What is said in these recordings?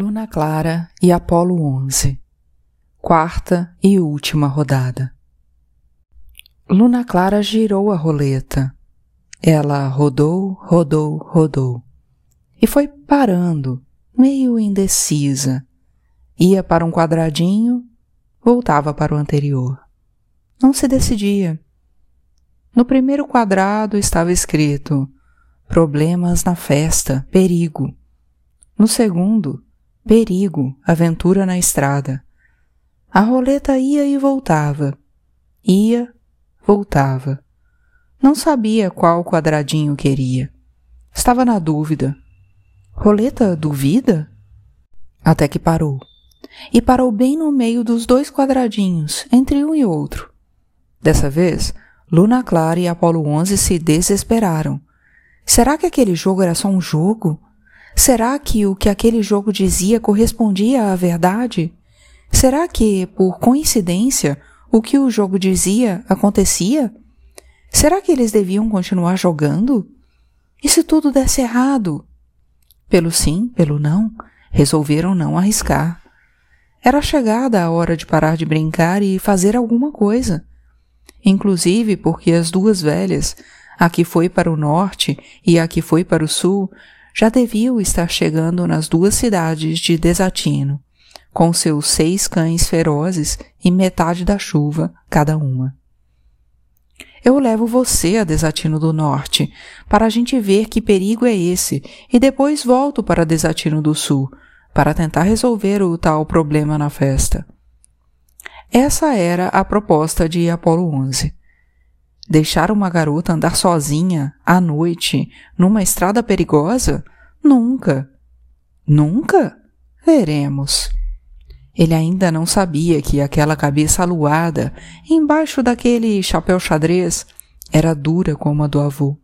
Luna Clara e Apolo 11 Quarta e última rodada. Luna Clara girou a roleta. Ela rodou, rodou, rodou. E foi parando, meio indecisa. Ia para um quadradinho, voltava para o anterior. Não se decidia. No primeiro quadrado estava escrito: Problemas na festa, perigo. No segundo, perigo, aventura na estrada. A roleta ia e voltava. Ia, voltava. Não sabia qual quadradinho queria. Estava na dúvida. Roleta duvida? Até que parou. E parou bem no meio dos dois quadradinhos, entre um e outro. Dessa vez, Luna Clara e Apolo 11 se desesperaram. Será que aquele jogo era só um jogo? Será que o que aquele jogo dizia correspondia à verdade? Será que, por coincidência, o que o jogo dizia acontecia? Será que eles deviam continuar jogando? E se tudo desse errado? Pelo sim, pelo não, resolveram não arriscar. Era chegada a hora de parar de brincar e fazer alguma coisa. Inclusive porque as duas velhas, a que foi para o norte e a que foi para o sul, já deviam estar chegando nas duas cidades de Desatino, com seus seis cães ferozes e metade da chuva cada uma. Eu levo você a Desatino do Norte, para a gente ver que perigo é esse, e depois volto para Desatino do Sul, para tentar resolver o tal problema na festa. Essa era a proposta de Apolo 11. Deixar uma garota andar sozinha, à noite, numa estrada perigosa? Nunca. Nunca? Veremos. Ele ainda não sabia que aquela cabeça aluada, embaixo daquele chapéu xadrez, era dura como a do avô.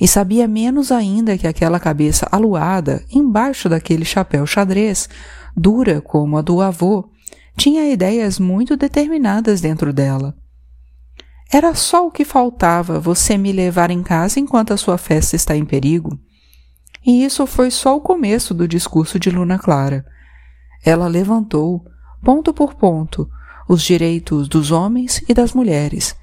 E sabia menos ainda que aquela cabeça aluada, embaixo daquele chapéu xadrez, dura como a do avô, tinha ideias muito determinadas dentro dela. Era só o que faltava você me levar em casa enquanto a sua festa está em perigo. E isso foi só o começo do discurso de Luna Clara. Ela levantou, ponto por ponto, os direitos dos homens e das mulheres.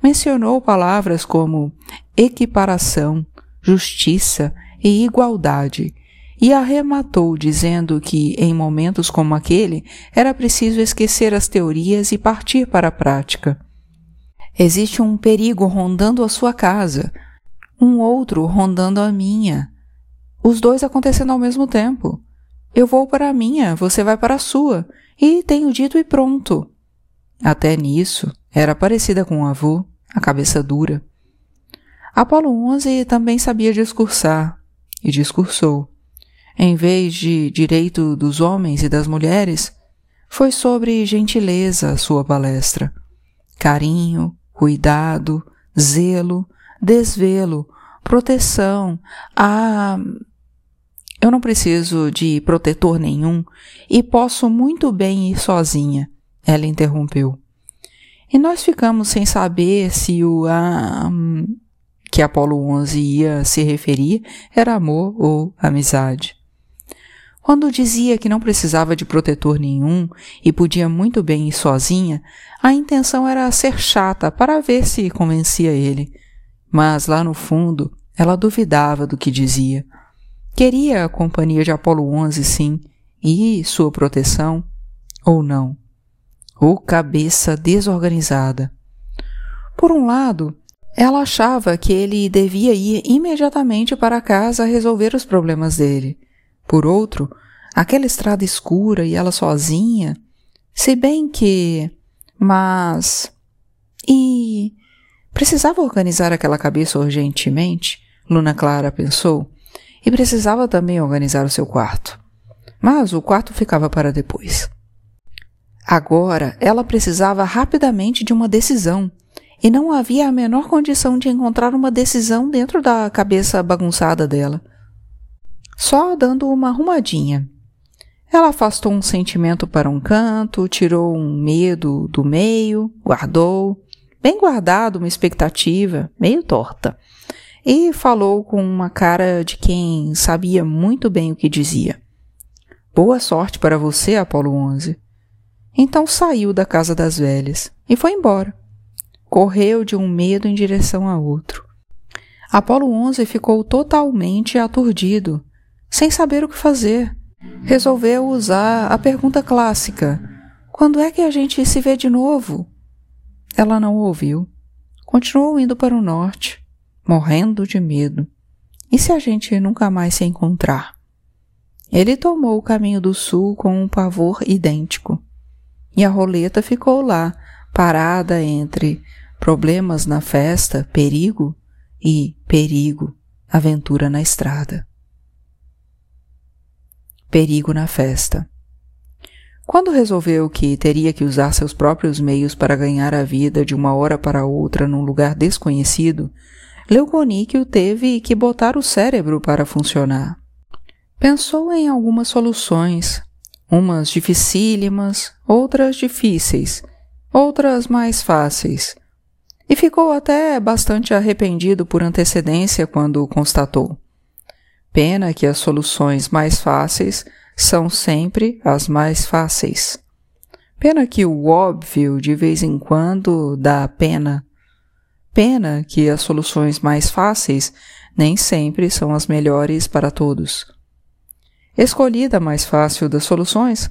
Mencionou palavras como equiparação, justiça e igualdade, e arrematou dizendo que, em momentos como aquele, era preciso esquecer as teorias e partir para a prática. Existe um perigo rondando a sua casa, um outro rondando a minha. Os dois acontecendo ao mesmo tempo. Eu vou para a minha, você vai para a sua, e tenho dito e pronto. Até nisso, era parecida com o avô, a cabeça dura. Apolo 11 também sabia discursar, e discursou. Em vez de direito dos homens e das mulheres, foi sobre gentileza a sua palestra. Carinho, cuidado, zelo, desvelo, proteção, a. Eu não preciso de protetor nenhum e posso muito bem ir sozinha, ela interrompeu. E nós ficamos sem saber se o a que Apolo 11 ia se referir era amor ou amizade. Quando dizia que não precisava de protetor nenhum e podia muito bem ir sozinha, a intenção era ser chata para ver se convencia ele. Mas lá no fundo, ela duvidava do que dizia. Queria a companhia de Apolo 11, sim, e sua proteção, ou não. Ou cabeça desorganizada. Por um lado, ela achava que ele devia ir imediatamente para casa resolver os problemas dele. Por outro, aquela estrada escura e ela sozinha, se bem que. Mas. E. Precisava organizar aquela cabeça urgentemente, Luna Clara pensou, e precisava também organizar o seu quarto. Mas o quarto ficava para depois. Agora ela precisava rapidamente de uma decisão, e não havia a menor condição de encontrar uma decisão dentro da cabeça bagunçada dela só dando uma arrumadinha. Ela afastou um sentimento para um canto, tirou um medo do meio, guardou, bem guardado, uma expectativa, meio torta, e falou com uma cara de quem sabia muito bem o que dizia. Boa sorte para você, Apolo 11. Então saiu da casa das velhas e foi embora. Correu de um medo em direção a outro. Apolo 11 ficou totalmente aturdido, sem saber o que fazer. Resolveu usar a pergunta clássica: Quando é que a gente se vê de novo? Ela não ouviu. Continuou indo para o norte, morrendo de medo. E se a gente nunca mais se encontrar? Ele tomou o caminho do sul com um pavor idêntico. E a roleta ficou lá, parada entre problemas na festa, perigo, e perigo, aventura na estrada. Perigo na festa. Quando resolveu que teria que usar seus próprios meios para ganhar a vida de uma hora para outra num lugar desconhecido, Leuconíquio teve que botar o cérebro para funcionar. Pensou em algumas soluções, umas dificílimas, outras difíceis, outras mais fáceis, e ficou até bastante arrependido por antecedência quando constatou. Pena que as soluções mais fáceis são sempre as mais fáceis. Pena que o óbvio de vez em quando dá pena. Pena que as soluções mais fáceis nem sempre são as melhores para todos. Escolhida a mais fácil das soluções,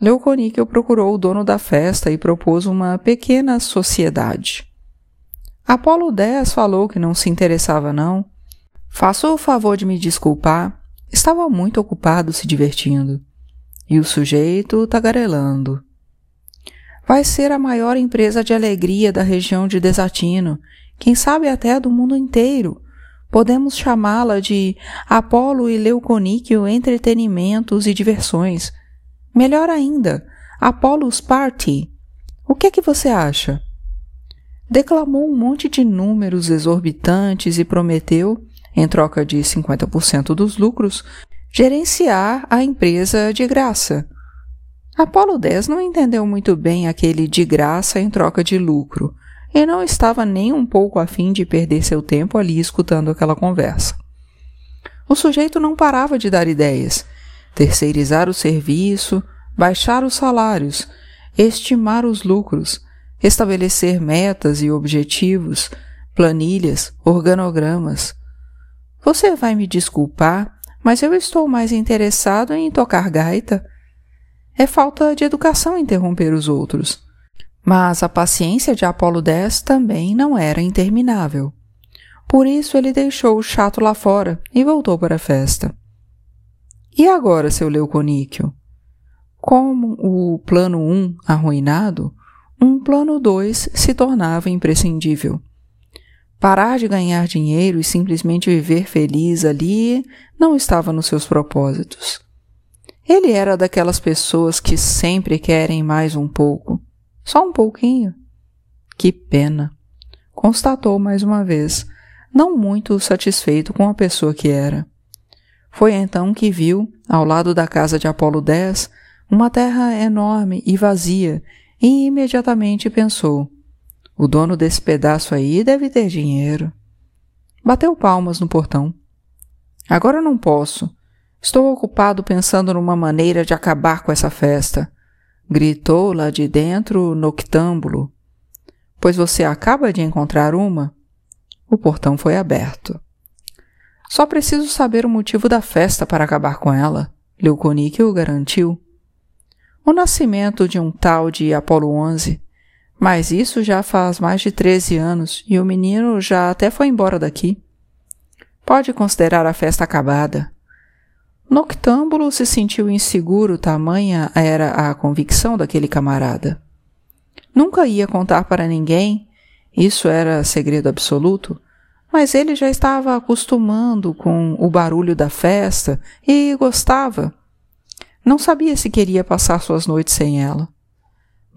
Leuconíquel procurou o dono da festa e propôs uma pequena sociedade. Apolo 10 falou que não se interessava não. Faça o favor de me desculpar. Estava muito ocupado se divertindo. E o sujeito tagarelando. Vai ser a maior empresa de alegria da região de Desatino, quem sabe até do mundo inteiro. Podemos chamá-la de Apolo e Leuconíquio Entretenimentos e Diversões. Melhor ainda, Apollo's Party. O que é que você acha? Declamou um monte de números exorbitantes e prometeu, em troca de 50% dos lucros, gerenciar a empresa de graça. Apolo 10 não entendeu muito bem aquele de graça em troca de lucro e não estava nem um pouco afim de perder seu tempo ali escutando aquela conversa. O sujeito não parava de dar ideias, terceirizar o serviço, baixar os salários, estimar os lucros, estabelecer metas e objetivos, planilhas, organogramas. Você vai me desculpar, mas eu estou mais interessado em tocar gaita. É falta de educação interromper os outros. Mas a paciência de Apolo 10 também não era interminável. Por isso ele deixou o chato lá fora e voltou para a festa. E agora, seu Leuconíquio? Como o plano 1 arruinado, um plano 2 se tornava imprescindível. Parar de ganhar dinheiro e simplesmente viver feliz ali não estava nos seus propósitos. Ele era daquelas pessoas que sempre querem mais um pouco, só um pouquinho. Que pena! Constatou mais uma vez, não muito satisfeito com a pessoa que era. Foi então que viu, ao lado da casa de Apolo 10, uma terra enorme e vazia, e imediatamente pensou: o dono desse pedaço aí deve ter dinheiro. Bateu palmas no portão. Agora não posso. Estou ocupado pensando numa maneira de acabar com essa festa gritou lá de dentro noctâmbulo. Pois você acaba de encontrar uma? O portão foi aberto. Só preciso saber o motivo da festa para acabar com ela, Leuconique o garantiu. O nascimento de um tal de Apolo 11. Mas isso já faz mais de 13 anos e o menino já até foi embora daqui. Pode considerar a festa acabada. Noctâmbulo se sentiu inseguro, tamanha era a convicção daquele camarada. Nunca ia contar para ninguém, isso era segredo absoluto, mas ele já estava acostumando com o barulho da festa e gostava. Não sabia se queria passar suas noites sem ela.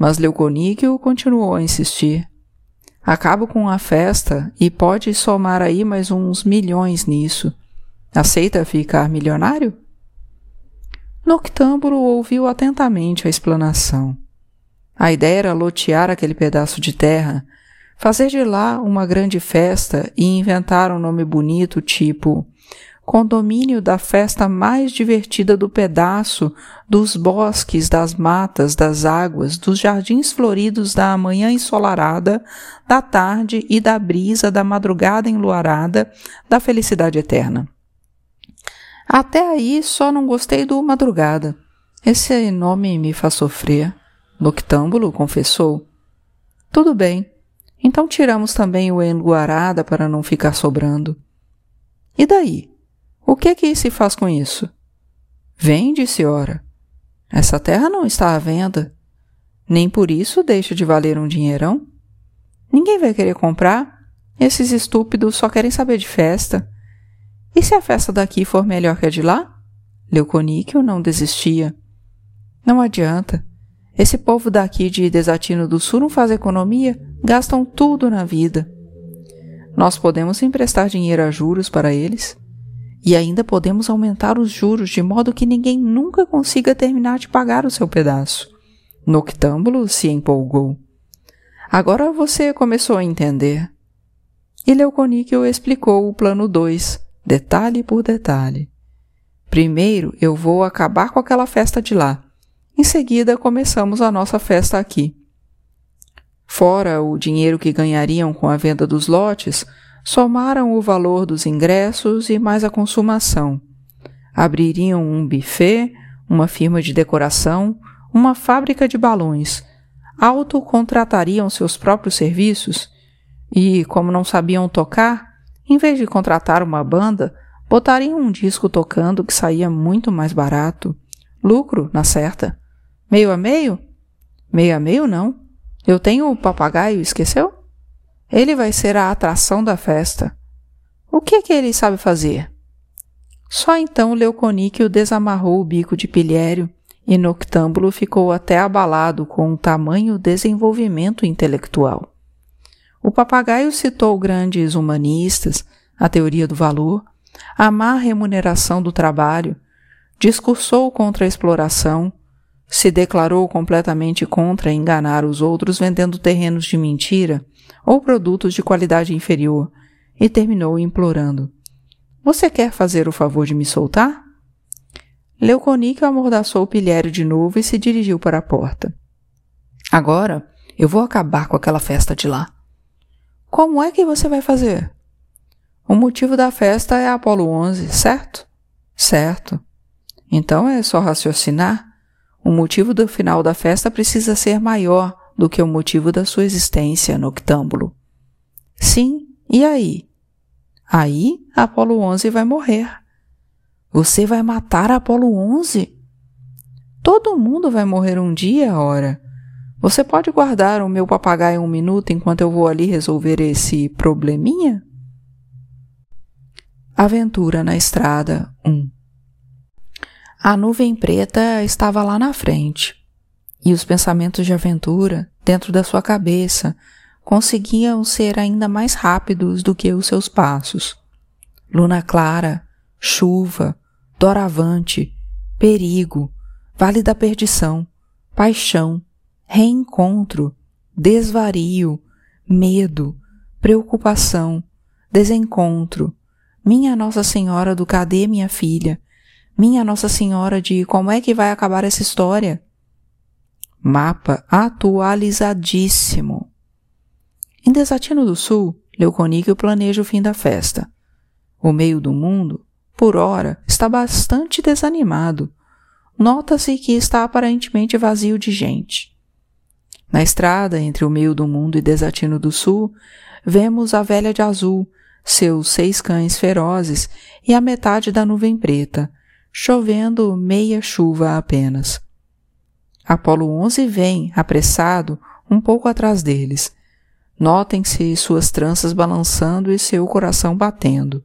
Mas Leuconíquio continuou a insistir. Acabo com a festa e pode somar aí mais uns milhões nisso. Aceita ficar milionário? Noctâmbulo ouviu atentamente a explanação. A ideia era lotear aquele pedaço de terra, fazer de lá uma grande festa e inventar um nome bonito tipo condomínio da festa mais divertida do pedaço, dos bosques, das matas, das águas, dos jardins floridos da manhã ensolarada, da tarde e da brisa da madrugada enluarada, da felicidade eterna. Até aí só não gostei do madrugada. Esse nome me faz sofrer. Noctâmbulo confessou. Tudo bem. Então tiramos também o enluarada para não ficar sobrando. E daí? O que é que se faz com isso? Vende, senhora. Essa terra não está à venda. Nem por isso deixa de valer um dinheirão. Ninguém vai querer comprar. Esses estúpidos só querem saber de festa. E se a festa daqui for melhor que a de lá? Leuconíquio não desistia. Não adianta. Esse povo daqui de Desatino do Sul não faz economia, gastam tudo na vida. Nós podemos emprestar dinheiro a juros para eles e ainda podemos aumentar os juros de modo que ninguém nunca consiga terminar de pagar o seu pedaço. Noctâmbulo se empolgou. Agora você começou a entender. E Leuconíquio explicou o plano 2, detalhe por detalhe. Primeiro eu vou acabar com aquela festa de lá. Em seguida começamos a nossa festa aqui. Fora o dinheiro que ganhariam com a venda dos lotes, somaram o valor dos ingressos e mais a consumação. Abririam um buffet, uma firma de decoração, uma fábrica de balões, autocontratariam seus próprios serviços e, como não sabiam tocar, em vez de contratar uma banda, botariam um disco tocando que saía muito mais barato. Lucro, na certa. Meio a meio? Meio a meio não. Eu tenho o papagaio, esqueceu? Ele vai ser a atração da festa. O que é que ele sabe fazer? Só então Leuconíquio desamarrou o bico de pilhério e Noctâmbulo ficou até abalado com o tamanho desenvolvimento intelectual. O papagaio citou grandes humanistas, a teoria do valor, a má remuneração do trabalho, discursou contra a exploração, se declarou completamente contra enganar os outros vendendo terrenos de mentira ou produtos de qualidade inferior e terminou implorando: Você quer fazer o favor de me soltar? Leuconíquio amordaçou o pilhério de novo e se dirigiu para a porta. Agora eu vou acabar com aquela festa de lá. Como é que você vai fazer? O motivo da festa é Apolo 11, certo? Certo. Então é só raciocinar o motivo do final da festa precisa ser maior do que o motivo da sua existência noctâmbulo. Sim, e aí? Aí Apolo 11 vai morrer. Você vai matar Apolo 11? Todo mundo vai morrer um dia, ora. Você pode guardar o meu papagaio um minuto enquanto eu vou ali resolver esse probleminha? Aventura na Estrada 1 a nuvem preta estava lá na frente, e os pensamentos de aventura, dentro da sua cabeça, conseguiam ser ainda mais rápidos do que os seus passos. Luna clara, chuva, doravante, perigo, vale da perdição, paixão, reencontro, desvario, medo, preocupação, desencontro, minha Nossa Senhora do Cadê minha filha, minha Nossa Senhora de como é que vai acabar essa história? Mapa atualizadíssimo. Em Desatino do Sul, Leuconíquio planeja o fim da festa. O meio do mundo, por ora, está bastante desanimado. Nota-se que está aparentemente vazio de gente. Na estrada entre o meio do mundo e Desatino do Sul, vemos a velha de azul, seus seis cães ferozes e a metade da nuvem preta, chovendo meia chuva apenas. Apolo 11 vem, apressado, um pouco atrás deles. Notem-se suas tranças balançando e seu coração batendo.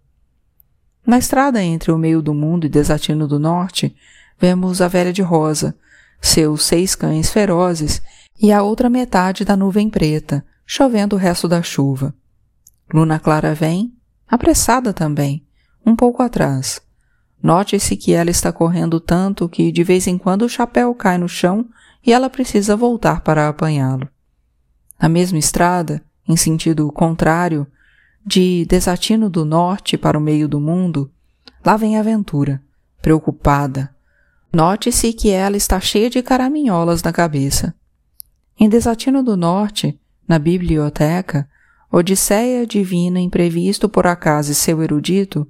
Na estrada entre o meio do mundo e Desatino do Norte, vemos a velha de rosa, seus seis cães ferozes e a outra metade da nuvem preta, chovendo o resto da chuva. Luna Clara vem, apressada também, um pouco atrás. Note-se que ela está correndo tanto que de vez em quando o chapéu cai no chão e ela precisa voltar para apanhá-lo. Na mesma estrada, em sentido contrário, de Desatino do Norte para o meio do mundo, Lá vem a aventura, preocupada. Note-se que ela está cheia de caraminholas na cabeça. Em Desatino do Norte, na biblioteca, Odisseia Divina Imprevisto por acaso e seu erudito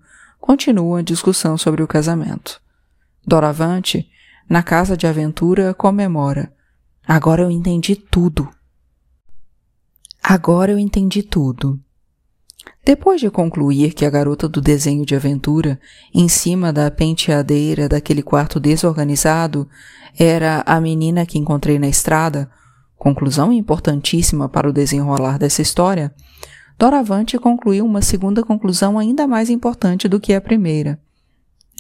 continua a discussão sobre o casamento. Doravante, na casa de aventura, comemora. Agora eu entendi tudo. Agora eu entendi tudo. Depois de concluir que a garota do desenho de aventura, em cima da penteadeira daquele quarto desorganizado, era a menina que encontrei na estrada, conclusão importantíssima para o desenrolar dessa história, Doravante concluiu uma segunda conclusão ainda mais importante do que a primeira.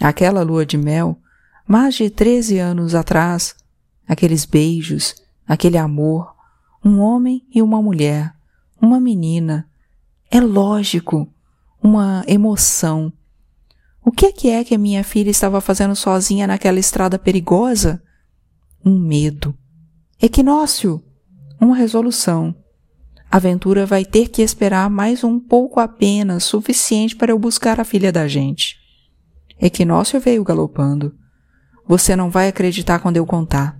Aquela lua de mel, mais de treze anos atrás, aqueles beijos, aquele amor, um homem e uma mulher, uma menina, é lógico, uma emoção. O que é que é que a minha filha estava fazendo sozinha naquela estrada perigosa? Um medo. Equinócio! Uma resolução. A aventura vai ter que esperar mais um pouco apenas, suficiente para eu buscar a filha da gente. Equinócio veio galopando. Você não vai acreditar quando eu contar.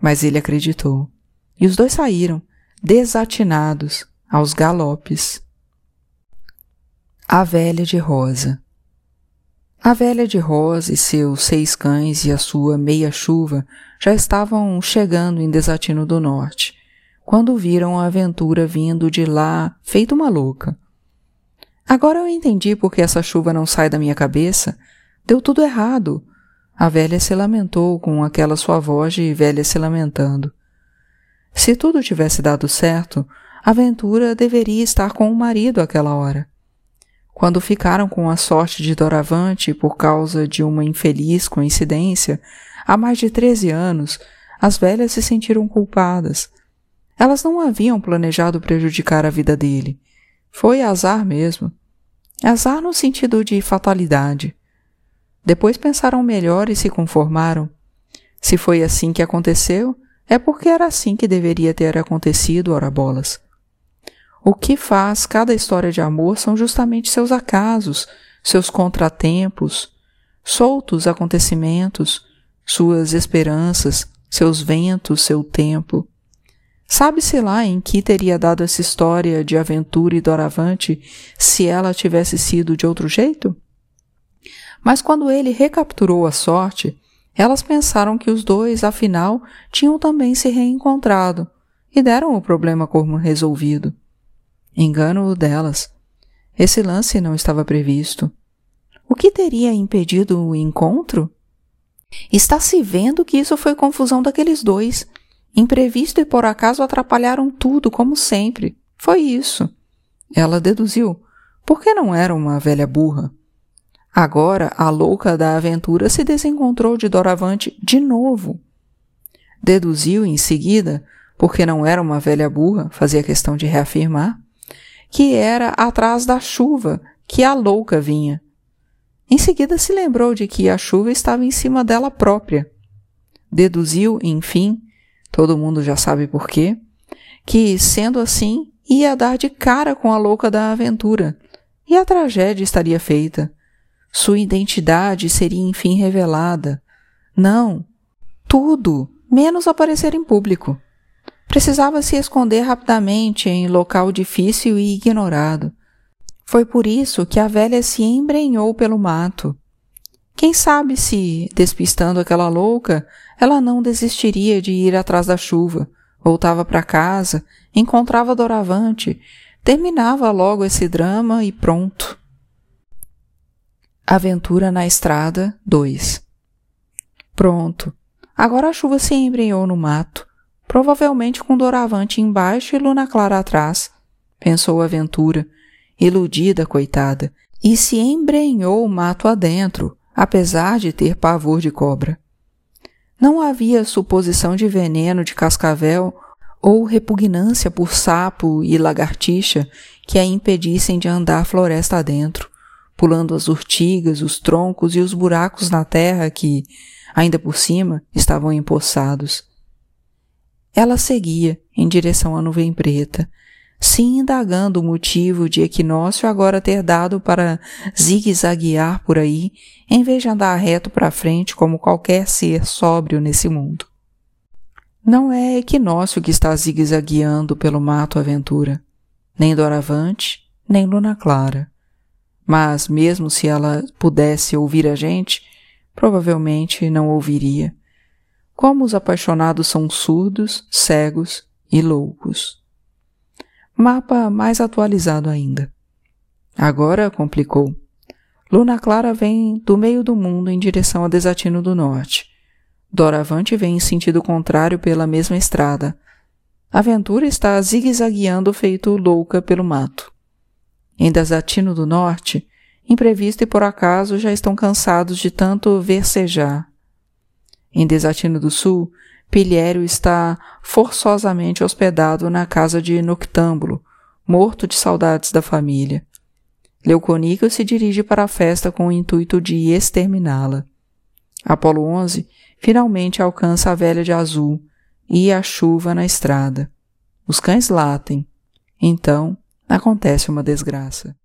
Mas ele acreditou. E os dois saíram, desatinados, aos galopes. A Velha de Rosa A Velha de Rosa e seus seis cães e a sua meia-chuva já estavam chegando em Desatino do Norte, quando viram a aventura vindo de lá, feito uma louca. Agora eu entendi por que essa chuva não sai da minha cabeça. Deu tudo errado. A velha se lamentou com aquela sua voz de velha se lamentando. Se tudo tivesse dado certo, a aventura deveria estar com o marido àquela hora. Quando ficaram com a sorte de Doravante por causa de uma infeliz coincidência, há mais de treze anos, as velhas se sentiram culpadas. Elas não haviam planejado prejudicar a vida dele. Foi azar mesmo. Azar no sentido de fatalidade. Depois pensaram melhor e se conformaram. Se foi assim que aconteceu, é porque era assim que deveria ter acontecido, ora bolas. O que faz cada história de amor são justamente seus acasos, seus contratempos, soltos acontecimentos, suas esperanças, seus ventos, seu tempo. Sabe-se lá em que teria dado essa história de aventura e doravante se ela tivesse sido de outro jeito? Mas quando ele recapturou a sorte, elas pensaram que os dois, afinal, tinham também se reencontrado e deram o problema como resolvido. Engano delas. Esse lance não estava previsto. O que teria impedido o encontro? Está se vendo que isso foi confusão daqueles dois. Imprevisto e por acaso atrapalharam tudo, como sempre. Foi isso. Ela deduziu. Por que não era uma velha burra? Agora a louca da aventura se desencontrou de Doravante de novo. Deduziu em seguida, porque não era uma velha burra, fazia questão de reafirmar, que era atrás da chuva que a louca vinha. Em seguida se lembrou de que a chuva estava em cima dela própria. Deduziu, enfim, todo mundo já sabe por quê, que, sendo assim, ia dar de cara com a louca da aventura, e a tragédia estaria feita. Sua identidade seria enfim revelada. Não, tudo, menos aparecer em público. Precisava se esconder rapidamente em local difícil e ignorado. Foi por isso que a velha se embrenhou pelo mato. Quem sabe se, despistando aquela louca, ela não desistiria de ir atrás da chuva, voltava para casa, encontrava Doravante, terminava logo esse drama e pronto. Aventura na Estrada 2 Pronto. Agora a chuva se embrenhou no mato provavelmente com Doravante embaixo e Luna Clara atrás, pensou Aventura, iludida, coitada, e se embrenhou mato adentro, apesar de ter pavor de cobra. Não havia suposição de veneno de cascavel ou repugnância por sapo e lagartixa que a impedissem de andar floresta adentro, pulando as urtigas, os troncos e os buracos na terra que, ainda por cima, estavam empoçados. Ela seguia em direção à nuvem preta, se indagando o motivo de Equinócio agora ter dado para zigue-zaguear por aí, em vez de andar reto para frente como qualquer ser sóbrio nesse mundo. Não é Equinócio que está zigue-zagueando pelo mato aventura, nem Doravante, nem Luna Clara. Mas mesmo se ela pudesse ouvir a gente, provavelmente não ouviria. Como os apaixonados são surdos, cegos e loucos. Mapa mais atualizado ainda. Agora complicou. Luna Clara vem do meio do mundo em direção a Desatino do Norte. Doravante vem em sentido contrário pela mesma estrada. Aventura está zigue-zagueando feito louca pelo mato. Em Desatino do Norte, imprevisto e por acaso já estão cansados de tanto versejar. Em Desatino do Sul, Pilhério está forçosamente hospedado na casa de Noctâmbulo, morto de saudades da família. Leuconíquio se dirige para a festa com o intuito de exterminá-la. Apolo 11 finalmente alcança a velha de azul e a chuva na estrada. Os cães latem. Então acontece uma desgraça.